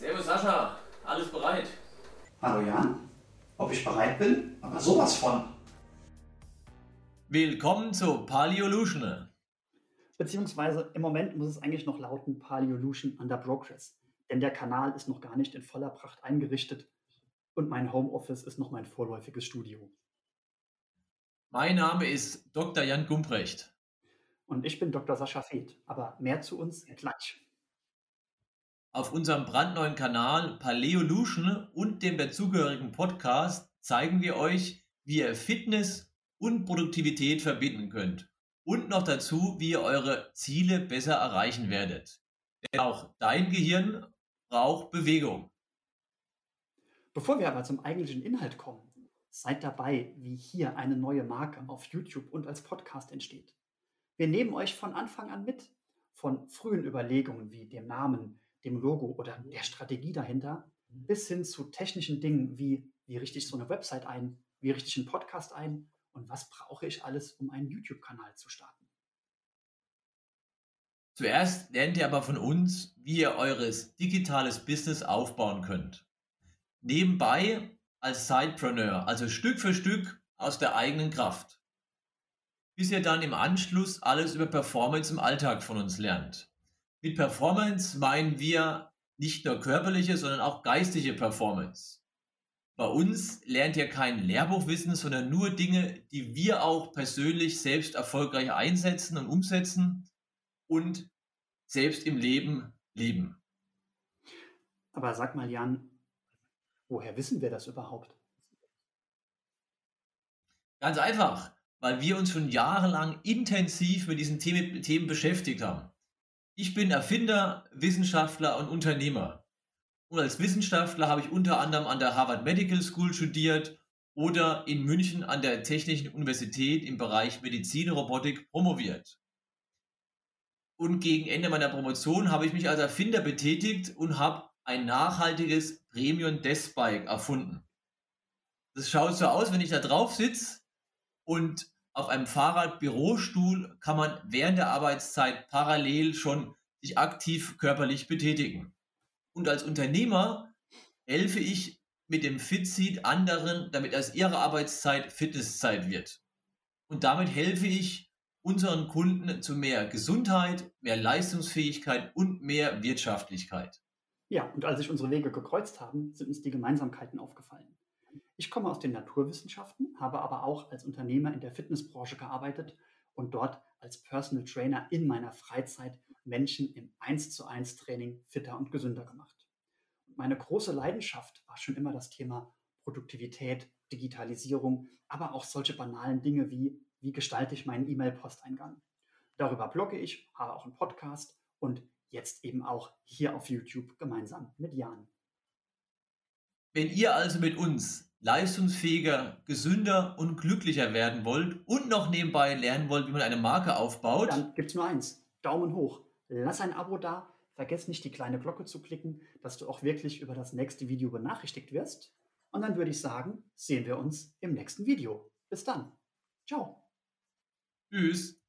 Sascha, alles bereit? Hallo Jan, ob ich bereit bin? Aber sowas von. Willkommen zu Paleolution. Beziehungsweise im Moment muss es eigentlich noch lauten Paleolution under progress. Denn der Kanal ist noch gar nicht in voller Pracht eingerichtet und mein Homeoffice ist noch mein vorläufiges Studio. Mein Name ist Dr. Jan Gumprecht. Und ich bin Dr. Sascha Feth, aber mehr zu uns gleich. Auf unserem brandneuen Kanal Paleolution und dem dazugehörigen Podcast zeigen wir euch, wie ihr Fitness und Produktivität verbinden könnt. Und noch dazu, wie ihr eure Ziele besser erreichen werdet. Denn auch dein Gehirn braucht Bewegung. Bevor wir aber zum eigentlichen Inhalt kommen, seid dabei, wie hier eine neue Marke auf YouTube und als Podcast entsteht. Wir nehmen euch von Anfang an mit, von frühen Überlegungen wie dem Namen, dem Logo oder der Strategie dahinter, bis hin zu technischen Dingen wie, wie richte ich so eine Website ein, wie richte ich einen Podcast ein und was brauche ich alles, um einen YouTube-Kanal zu starten. Zuerst lernt ihr aber von uns, wie ihr eures digitales Business aufbauen könnt. Nebenbei als Sidepreneur, also Stück für Stück aus der eigenen Kraft bis ihr dann im Anschluss alles über Performance im Alltag von uns lernt. Mit Performance meinen wir nicht nur körperliche, sondern auch geistige Performance. Bei uns lernt ihr kein Lehrbuchwissen, sondern nur Dinge, die wir auch persönlich selbst erfolgreich einsetzen und umsetzen und selbst im Leben leben. Aber sag mal, Jan, woher wissen wir das überhaupt? Ganz einfach weil wir uns schon jahrelang intensiv mit diesen Themen, Themen beschäftigt haben. Ich bin Erfinder, Wissenschaftler und Unternehmer. Und als Wissenschaftler habe ich unter anderem an der Harvard Medical School studiert oder in München an der Technischen Universität im Bereich Medizin und Robotik promoviert. Und gegen Ende meiner Promotion habe ich mich als Erfinder betätigt und habe ein nachhaltiges Premium Desk Bike erfunden. Das schaut so aus, wenn ich da drauf sitze, und auf einem Fahrradbürostuhl kann man während der Arbeitszeit parallel schon sich aktiv körperlich betätigen. Und als Unternehmer helfe ich mit dem Fitseat anderen, damit aus ihrer Arbeitszeit Fitnesszeit wird. Und damit helfe ich unseren Kunden zu mehr Gesundheit, mehr Leistungsfähigkeit und mehr Wirtschaftlichkeit. Ja, und als sich unsere Wege gekreuzt haben, sind uns die Gemeinsamkeiten aufgefallen. Ich komme aus den Naturwissenschaften, habe aber auch als Unternehmer in der Fitnessbranche gearbeitet und dort als Personal Trainer in meiner Freizeit Menschen im 1 zu 1 Training fitter und gesünder gemacht. Meine große Leidenschaft war schon immer das Thema Produktivität, Digitalisierung, aber auch solche banalen Dinge wie, wie gestalte ich meinen E-Mail-Posteingang. Darüber blogge ich, habe auch einen Podcast und jetzt eben auch hier auf YouTube gemeinsam mit Jan. Wenn ihr also mit uns leistungsfähiger, gesünder und glücklicher werden wollt und noch nebenbei lernen wollt, wie man eine Marke aufbaut, dann gibt es nur eins. Daumen hoch. Lass ein Abo da. Vergiss nicht, die kleine Glocke zu klicken, dass du auch wirklich über das nächste Video benachrichtigt wirst. Und dann würde ich sagen, sehen wir uns im nächsten Video. Bis dann. Ciao. Tschüss.